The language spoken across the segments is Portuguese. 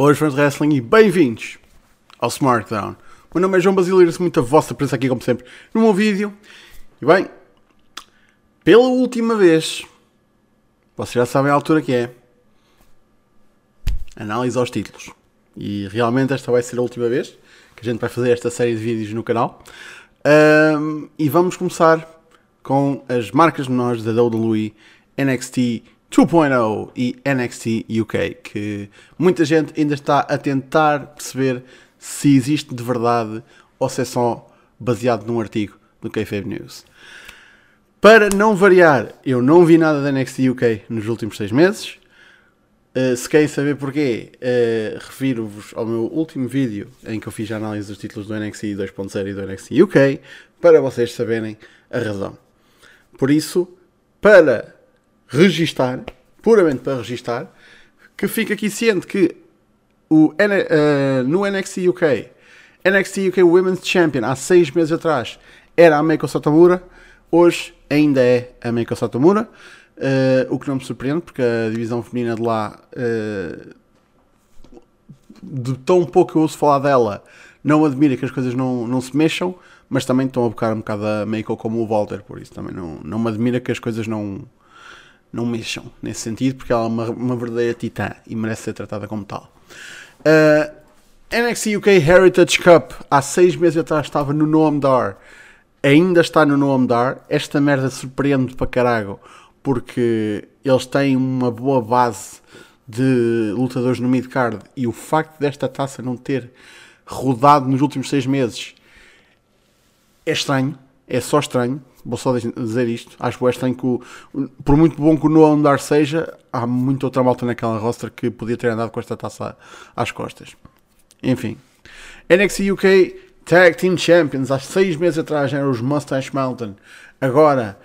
Boas fãs de wrestling e bem-vindos ao SmackDown. O meu nome é João agradeço muito a vossa presença aqui, como sempre, no meu vídeo. E bem, pela última vez, vocês já sabem a altura que é. Análise aos títulos. E realmente esta vai ser a última vez que a gente vai fazer esta série de vídeos no canal. Um, e vamos começar com as marcas menores da WWE NXT 2.0 e NXT UK, que muita gente ainda está a tentar perceber se existe de verdade ou se é só baseado num artigo do Kayfabe News. Para não variar, eu não vi nada da NXT UK nos últimos seis meses. Uh, se querem saber porquê, uh, refiro-vos ao meu último vídeo em que eu fiz a análise dos títulos do NXT 2.0 e do NXT UK, para vocês saberem a razão. Por isso, para registar, puramente para registar, que fica aqui ciente que o, uh, no NXT UK, NXT UK Women's Champion há seis meses atrás era a Meiko Satomura, hoje ainda é a Meiko Satomura, uh, o que não me surpreende porque a divisão feminina de lá, uh, de tão pouco eu ouço falar dela, não admira que as coisas não, não se mexam, mas também estão a bocar um bocado a Meiko como o Walter, por isso também não, não me admira que as coisas não, não mexam nesse sentido, porque ela é uma, uma verdadeira titã e merece ser tratada como tal. Uh, NXT UK Heritage Cup há seis meses atrás estava no Noam Dar, ainda está no Noam Dar. Esta merda surpreende para caralho, porque eles têm uma boa base de lutadores no mid-card e o facto desta taça não ter rodado nos últimos seis meses é estranho, é só estranho, vou só dizer isto. Acho que é estranho que, o, por muito bom que o Noah Andar seja, há muita outra malta naquela roster que podia ter andado com esta taça às costas. Enfim. NXT UK Tag Team Champions, há seis meses atrás eram os Mustache Mountain. Agora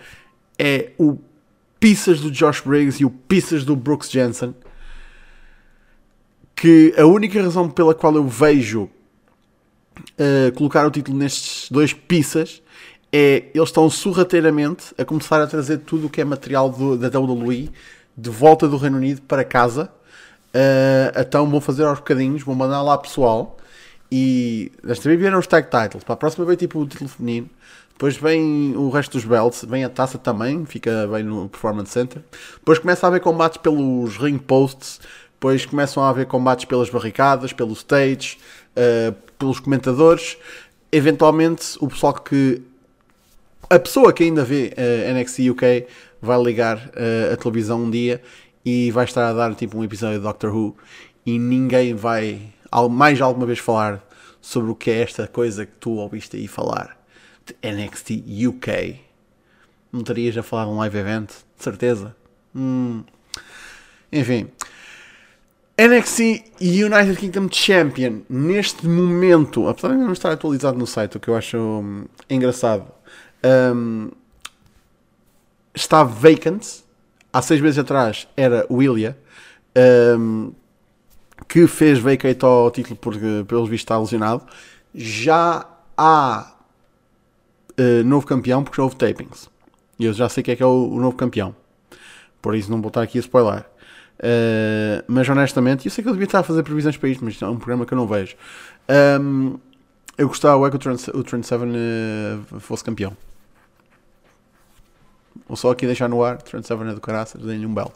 é o Pizzas do Josh Briggs e o Pizzas do Brooks Jensen. Que a única razão pela qual eu vejo uh, colocar o título nestes dois pizzas é eles estão sorrateiramente a começar a trazer tudo o que é material do, da WWE de volta do Reino Unido para casa. Uh, então vão fazer aos bocadinhos, vão mandar lá pessoal. E desta vez vieram os tag titles. Para a próxima vem tipo o título feminino. Depois vem o resto dos belts, vem a taça também, fica bem no Performance Center. Depois começa a haver combates pelos ring posts. Depois começam a haver combates pelas barricadas, pelo stage, uh, pelos comentadores. Eventualmente, o pessoal que a pessoa que ainda vê uh, eh, NXT UK vai ligar uh, a televisão um dia e vai estar a dar tipo um episódio de Doctor Who e ninguém vai mais alguma vez falar sobre o que é esta coisa que tu ouviste aí falar de NXT UK. Não estarias a falar de um live event? De certeza. Hum. Enfim. NXT United Kingdom Champion, neste momento, apesar de não estar atualizado no site, o que eu acho hum, engraçado, um, está vacant. Há seis meses atrás era Ilya, um, que fez vacate ao título porque, pelo visto, está lesionado. Já há uh, novo campeão porque já houve tapings. E eu já sei que é que é o, o novo campeão. Por isso não vou estar aqui a spoiler. Uh, mas honestamente, eu sei que eu devia estar a fazer previsões para isto, mas é um programa que eu não vejo. Um, eu gostava que o Trent, o Trent Seven uh, fosse campeão. Ou só aqui deixar no ar, Trent Seven é do caraças, dei-lhe um belt.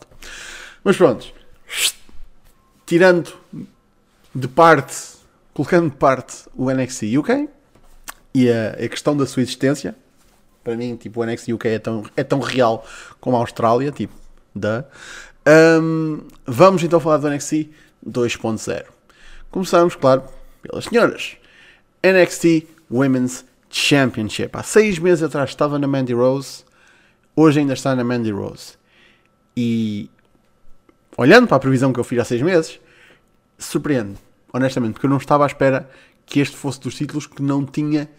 Mas pronto, tirando de parte, colocando de parte o NXT UK e a, a questão da sua existência, para mim, tipo, o NXT UK é tão, é tão real como a Austrália, tipo, da. Um, vamos então falar do NXT 2.0. Começamos, claro, pelas senhoras. NXT Women's Championship. Há seis meses atrás estava na Mandy Rose hoje ainda está na Mandy Rose. E olhando para a previsão que eu fiz há seis meses, surpreende, honestamente, porque eu não estava à espera que este fosse dos títulos que não tinha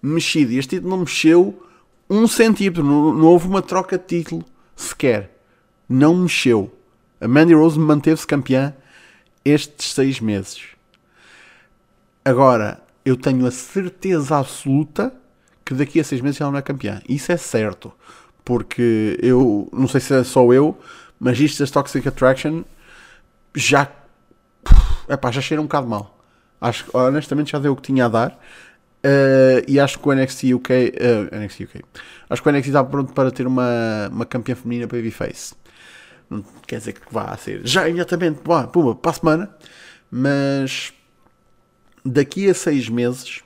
mexido. E este título não mexeu um centímetro, não, não houve uma troca de título sequer. Não mexeu. A Mandy Rose manteve-se campeã estes seis meses. Agora, eu tenho a certeza absoluta que daqui a seis meses ela não é campeã. Isso é certo porque eu não sei se é só eu, mas isto das Toxic Attraction já epá, já cheira um bocado mal. Acho honestamente já deu o que tinha a dar. Uh, e acho que o NXT UK, uh, NXT UK, acho que o NXT está pronto para ter uma, uma campeã feminina Babyface. Não quer dizer que vá ser já imediatamente, pá, puma, para a semana, mas daqui a seis meses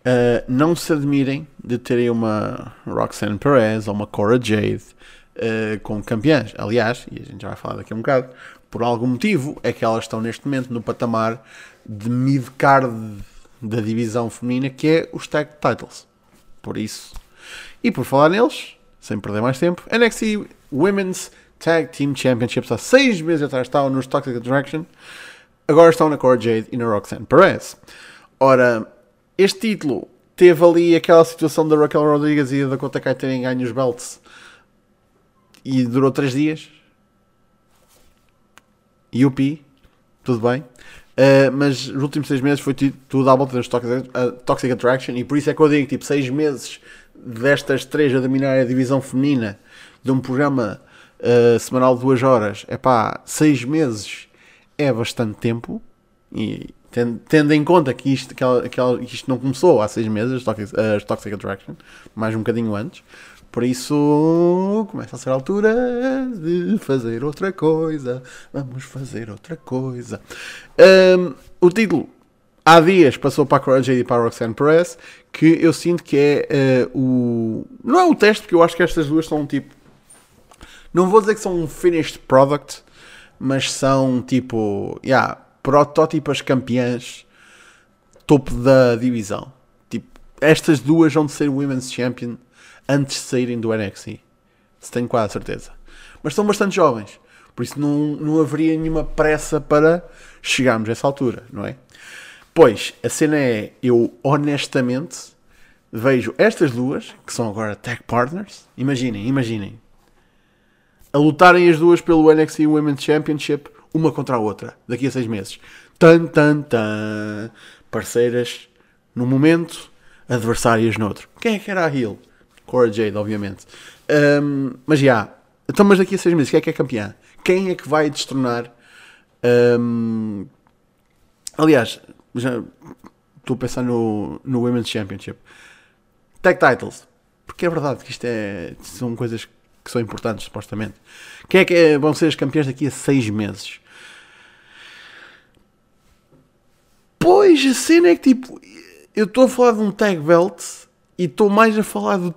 uh, não se admirem de terem uma Roxanne Perez ou uma Cora Jade uh, como campeãs. Aliás, e a gente já vai falar daqui a um bocado, por algum motivo é que elas estão neste momento no patamar de mid-card da divisão feminina que é os tag titles. Por isso. E por falar neles, sem perder mais tempo, NXT Women's Tag Team Championships há seis meses atrás estavam nos Toxic Attraction, agora estão na Cora Jade e na Roxanne Perez. Ora, este título teve ali aquela situação da Raquel Rodriguez e da Dakota Kai terem ganho os belts e durou 3 dias. UP, tudo bem. Uh, mas os últimos 6 meses foi tudo à volta das Toxic, uh, Toxic Attraction e por isso é que eu digo tipo 6 meses destas 3 a dominar a divisão feminina de um programa uh, semanal de 2 horas. É pá, 6 meses é bastante tempo e tendo, tendo em conta que isto, que, que isto não começou há 6 meses, as Toxic, Attraction, mais um bocadinho antes. Por isso, começa a ser a altura de fazer outra coisa. Vamos fazer outra coisa. Um, o título, há dias, passou para a Cora Jade e para a Roxanne Perez, que eu sinto que é uh, o... Não é o teste, porque eu acho que estas duas são tipo... Não vou dizer que são um finished product, mas são tipo... Yeah, protótipas campeãs topo da divisão. Tipo, estas duas vão de ser Women's Champion antes de saírem do NXT. Se tenho quase certeza. Mas são bastante jovens. Por isso não, não haveria nenhuma pressa para chegarmos a essa altura, não é? Pois, a cena é, eu honestamente vejo estas duas, que são agora tag partners, imaginem, imaginem, a lutarem as duas pelo NXT Women's Championship, uma contra a outra, daqui a seis meses. Tan, tan, tan. Parceiras num momento, adversárias noutro. Quem é que era a Hill? Cora Jade, obviamente. Um, mas já. Yeah. Então, mas daqui a seis meses, quem é que é campeã? Quem é que vai destronar? Um, aliás, já estou a pensar no, no Women's Championship. Tag Titles. Porque é verdade que isto é, são coisas que são importantes, supostamente. Quem é que é, vão ser as campeãs daqui a seis meses? Pois, a cena é que tipo, eu estou a falar de um tag belt e estou mais a falar do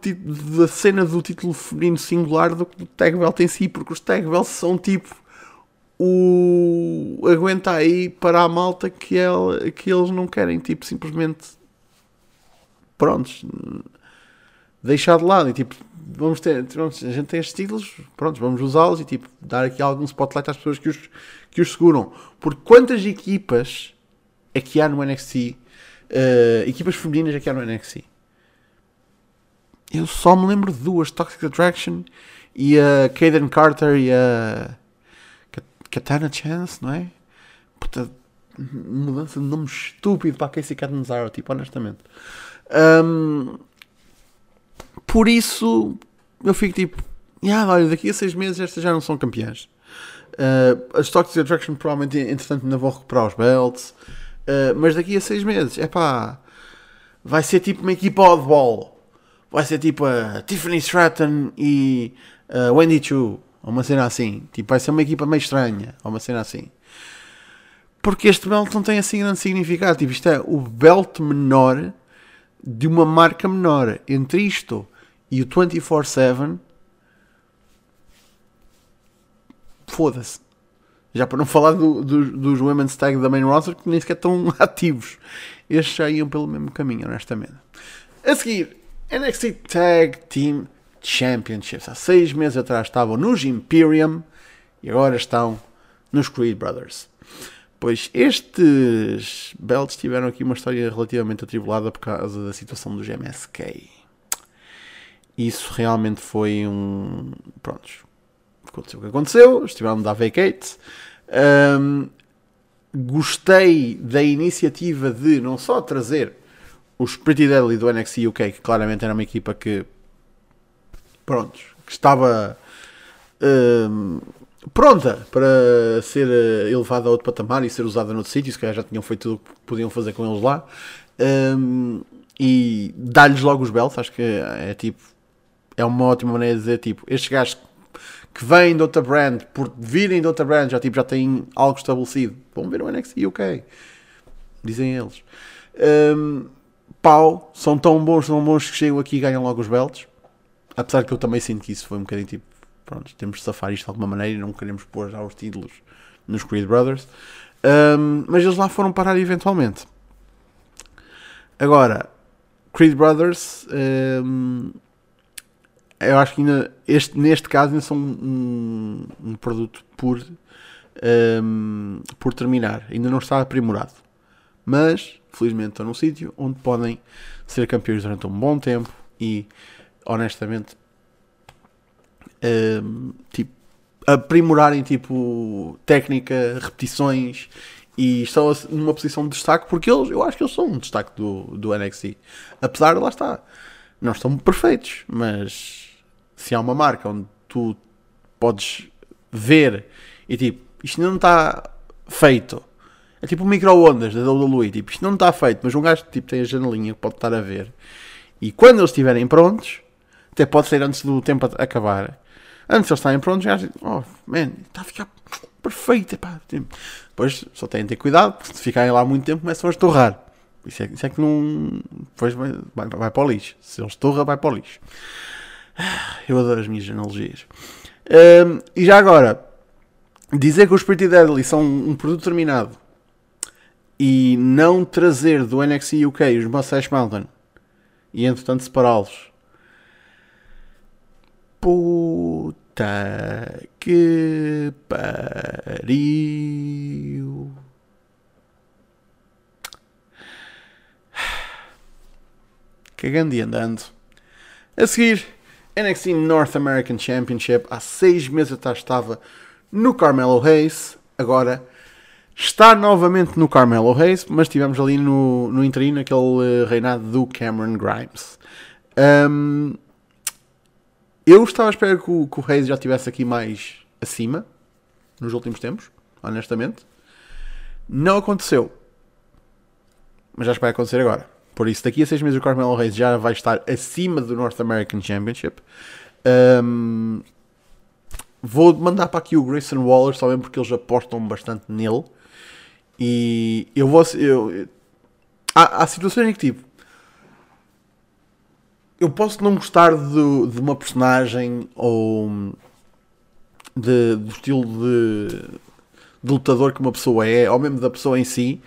da cena do título feminino singular do que do tag belt em si, porque os tag belts são tipo o aguenta aí para a malta que, ela, que eles não querem, tipo, simplesmente prontos, deixar de lado e tipo, vamos ter, a gente tem estes títulos, prontos, vamos usá-los e tipo, dar aqui algum spotlight às pessoas que os, que os seguram. Porque quantas equipas é que há no NXT, uh, eh, equipas femininas é que há no NXT? Eu só me lembro de duas: Toxic Attraction e a Kaden Carter e a Katana Chance, não é? Puta, mudança de nome estúpido para a Casey Catanzaro, tipo, honestamente. Um, por isso, eu fico tipo, yeah, olha, daqui a seis meses estas já não são campeãs. Uh, as Toxic Attraction provavelmente, entretanto, ainda vão recuperar os belts. Uh, mas daqui a seis meses, é pá, vai ser tipo uma equipa oddball vai ser tipo a Tiffany Stratton e a Wendy Chu, ou uma cena assim. Tipo, vai ser uma equipa meio estranha, ou uma cena assim. Porque este belt não tem assim grande significado. Tipo, isto é o belt menor de uma marca menor. Entre isto e o 24-7, foda-se. Já para não falar do, do, dos Women's Tag da main roster que nem sequer estão ativos. Estes já iam pelo mesmo caminho, honestamente. A seguir, NXT Tag Team Championships. Há seis meses atrás estavam nos Imperium e agora estão nos Creed Brothers. Pois estes belts tiveram aqui uma história relativamente atribulada por causa da situação dos MSK. Isso realmente foi um. Pronto. Aconteceu o que aconteceu. Estiveram a dar vacate. Um, gostei da iniciativa de não só trazer os Pretty Deadly do NXT UK, que claramente era uma equipa que, pronto, que estava um, pronta para ser uh, elevada a outro patamar e ser usada noutro sítio, se calhar já tinham feito tudo o que podiam fazer com eles lá. Um, e dar-lhes logo os belts, acho que é, é tipo é uma ótima maneira de dizer tipo, estes gajos que vêm de outra brand, por virem de outra brand, já, tipo, já têm algo estabelecido. Vão ver o NXT UK. Dizem eles. Um, pau, são tão bons, tão bons que chegam aqui e ganham logo os belts. Apesar que eu também sinto que isso foi um bocadinho tipo, pronto, temos de safar isto de alguma maneira e não queremos pôr já os títulos nos Creed Brothers. Um, mas eles lá foram parar eventualmente. Agora, Creed Brothers, um, eu acho que ainda, este, neste caso ainda são um, um produto por, um, por terminar. Ainda não está aprimorado. Mas, felizmente, estão num sítio onde podem ser campeões durante um bom tempo e, honestamente, tipo, aprimorarem tipo técnica, repetições e estão numa posição de destaque porque eles, eu acho que eles são um destaque do, do NXT. Apesar de lá estar, não estão perfeitos, mas se há uma marca onde tu podes ver e tipo, isto não está feito. É tipo micro-ondas da WWE, tipo, isto não está feito, mas um gajo tipo, tem a janelinha que pode estar a ver. E quando eles estiverem prontos, até pode ser antes do tempo acabar. Antes de eles estarem prontos, já oh, man, está a ficar perfeito. Epá. Depois só têm de ter cuidado, porque se ficarem lá muito tempo começam a estorrar. Isso é, isso é que não. Depois vai, vai, vai para o lixo. Se ele estorra, vai para o lixo. Eu adoro as minhas analogias. Um, e já agora, dizer que os Pretty Deadly são um produto terminado e não trazer do NXT UK os Mustache Mountain e entretanto separá-los. Puta que pariu. Cagando e andando. A seguir, NXT North American Championship. Há seis meses atrás estava no Carmelo Hayes. Agora está novamente no Carmelo Hayes, mas estivemos ali no, no interino, aquele eh, reinado do Cameron Grimes. Um, eu estava a esperar que o, que o Hayes já estivesse aqui mais acima nos últimos tempos, honestamente. Não aconteceu. Mas já espero acontecer agora. Por isso, daqui a seis meses o Carmelo Reis já vai estar acima do North American Championship. Um, vou mandar para aqui o Grayson Waller, só mesmo porque eles apostam bastante nele. E eu vou. Eu, há, há situações em que tipo. Eu posso não gostar de, de uma personagem ou de, do estilo de, de lutador que uma pessoa é, ou mesmo da pessoa em si,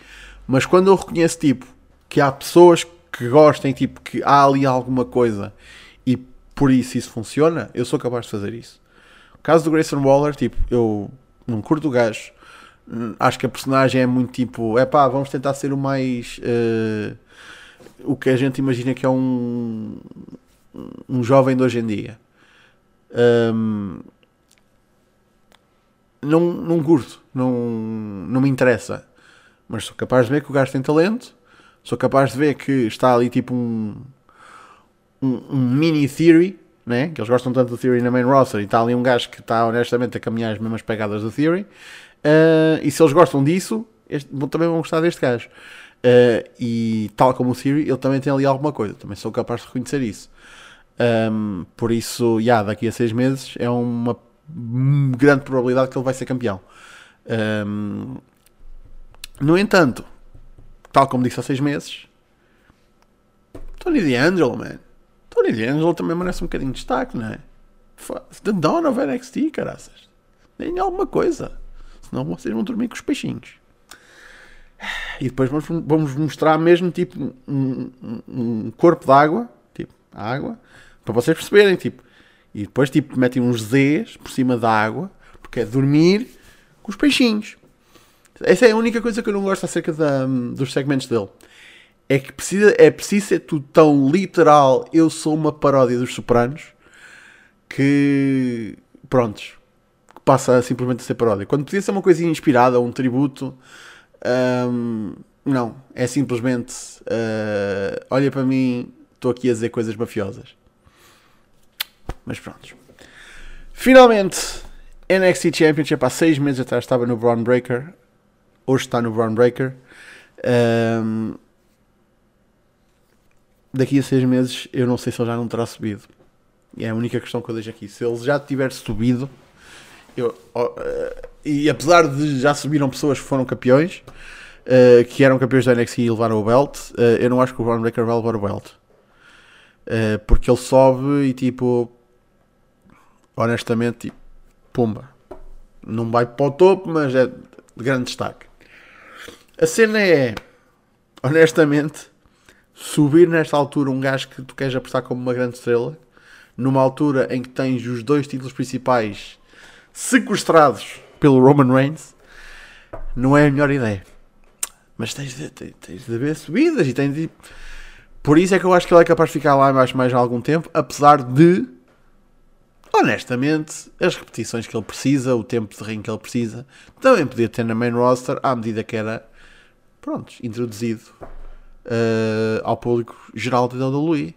mas quando eu reconheço tipo que há pessoas que gostem, tipo, que há ali alguma coisa e por isso isso funciona, eu sou capaz de fazer isso. O caso do Grayson Waller, tipo, eu não curto o gajo, acho que a personagem é muito tipo, é pá, vamos tentar ser o mais. Uh, o que a gente imagina que é um, um jovem de hoje em dia. Um, não, não curto, não, não me interessa, mas sou capaz de ver que o gajo tem talento sou capaz de ver que está ali tipo um, um, um mini Theory, né? que eles gostam tanto do Theory na main roster, e está ali um gajo que está honestamente a caminhar as mesmas pegadas do Theory. Uh, e se eles gostam disso, este, também vão gostar deste gajo. Uh, e tal como o Theory, ele também tem ali alguma coisa, também sou capaz de reconhecer isso. Um, por isso, yeah, daqui a seis meses é uma grande probabilidade que ele vai ser campeão. Um, no entanto, tal como disse há seis meses, Tony D'Angelo, man. Tony D'Angelo também merece um bocadinho de destaque, não é? The Dawn of NXT, caraças. Nem alguma coisa. Senão vocês vão dormir com os peixinhos. E depois vamos, vamos mostrar mesmo tipo um, um corpo de água, tipo água, para vocês perceberem, tipo. E depois tipo metem uns Z's por cima da água, porque é dormir com os peixinhos. Essa é a única coisa que eu não gosto acerca da, dos segmentos dele. É que precisa, é preciso ser tudo tão literal. Eu sou uma paródia dos Sopranos que. Prontos. Que passa simplesmente a ser paródia. Quando podia ser uma coisinha inspirada, um tributo. Um, não. É simplesmente. Uh, olha para mim, estou aqui a dizer coisas mafiosas. Mas pronto. Finalmente, NXT Championship há 6 meses atrás estava no Braun Breaker, hoje está no Braun Breaker. Um, daqui a 6 meses eu não sei se ele já não terá subido. É a única questão que eu deixo aqui. Se ele já tiver subido, eu, uh, e apesar de já subiram pessoas que foram campeões, uh, que eram campeões da NXT e levaram o belt, uh, eu não acho que o Braun Breaker vai levar o belt. porque ele sobe e tipo, honestamente, tipo, pumba. Não vai para o topo, mas é de grande destaque. A cena é, honestamente, subir nesta altura um gajo que tu queres apostar como uma grande estrela, numa altura em que tens os dois títulos principais sequestrados pelo Roman Reigns, não é a melhor ideia. Mas tens de, tens, tens de haver subidas e tens de. Por isso é que eu acho que ele é capaz de ficar lá mais, mais algum tempo, apesar de, honestamente, as repetições que ele precisa, o tempo de ring que ele precisa, também podia ter na main roster à medida que era, pronto, introduzido uh, ao público geral da WWE.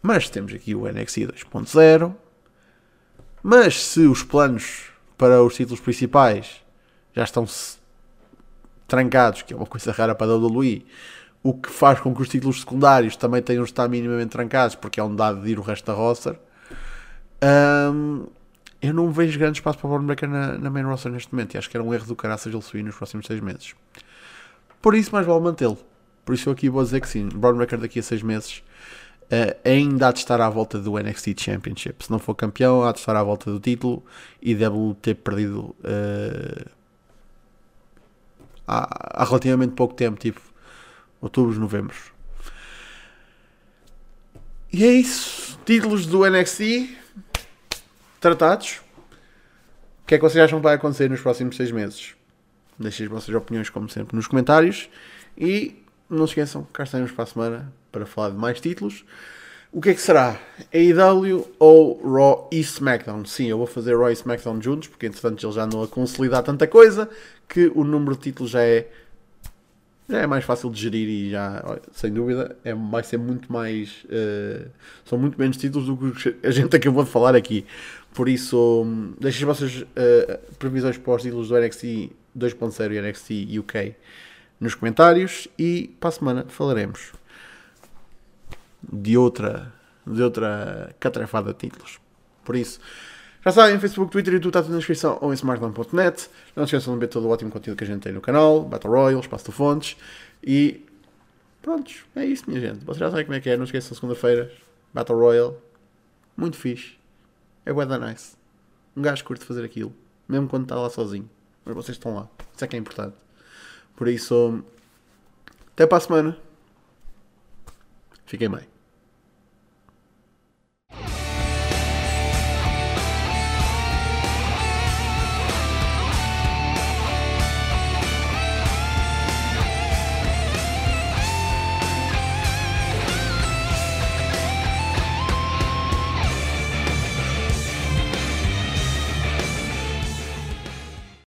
Mas temos aqui o NXT 2.0. Mas se os planos para os títulos principais já estão trancados, que é uma coisa rara para a WWE, o que faz com que os títulos secundários também tenham de estar minimamente trancados, porque é um dado de ir o resto da roster. Um, eu não vejo grande espaço para o Braun Breaker na, na main roster neste momento e acho que era um erro do caraças ele subir nos próximos 6 meses. Por isso, mais vale mantê-lo. Por isso, eu aqui vou dizer que sim. Braun Breaker daqui a 6 meses uh, ainda há de estar à volta do NXT Championship. Se não for campeão, há de estar à volta do título e deve ter perdido uh, há, há, relativamente pouco tempo, tipo outubro, novembro. E é isso. Títulos do NXT tratados. O que é que vocês acham que vai acontecer nos próximos seis meses? Deixem as vossas opiniões, como sempre, nos comentários. E não se esqueçam, cá estaremos para a semana para falar de mais títulos. O que é que será? AEW ou Raw e SmackDown? Sim, eu vou fazer Raw e SmackDown juntos, porque entretanto eles já andam a consolidar tanta coisa que o número de títulos já é, é mais fácil de gerir e já, sem dúvida, é, vai ser muito mais. Uh, são muito menos títulos do que a gente acabou de falar aqui. Por isso, deixem as vossas uh, previsões para os títulos do NXT 2.0 e NXT UK nos comentários e para a semana falaremos de outra, de outra catrafada de títulos. Por isso, já sabem, Facebook, Twitter e tudo está tudo na descrição ou em smartphone.net. Não se esqueçam de ver todo o ótimo conteúdo que a gente tem no canal, Battle Royale, Espaço de Fontes e prontos, é isso minha gente. Vocês já sabem como é que é, não esqueçam segunda-feira, Battle Royale, muito fixe, é da nice. Um gajo curte fazer aquilo, mesmo quando está lá sozinho. Mas vocês estão lá, isso é que é importante. Por isso, até para a semana. Fiquem bem.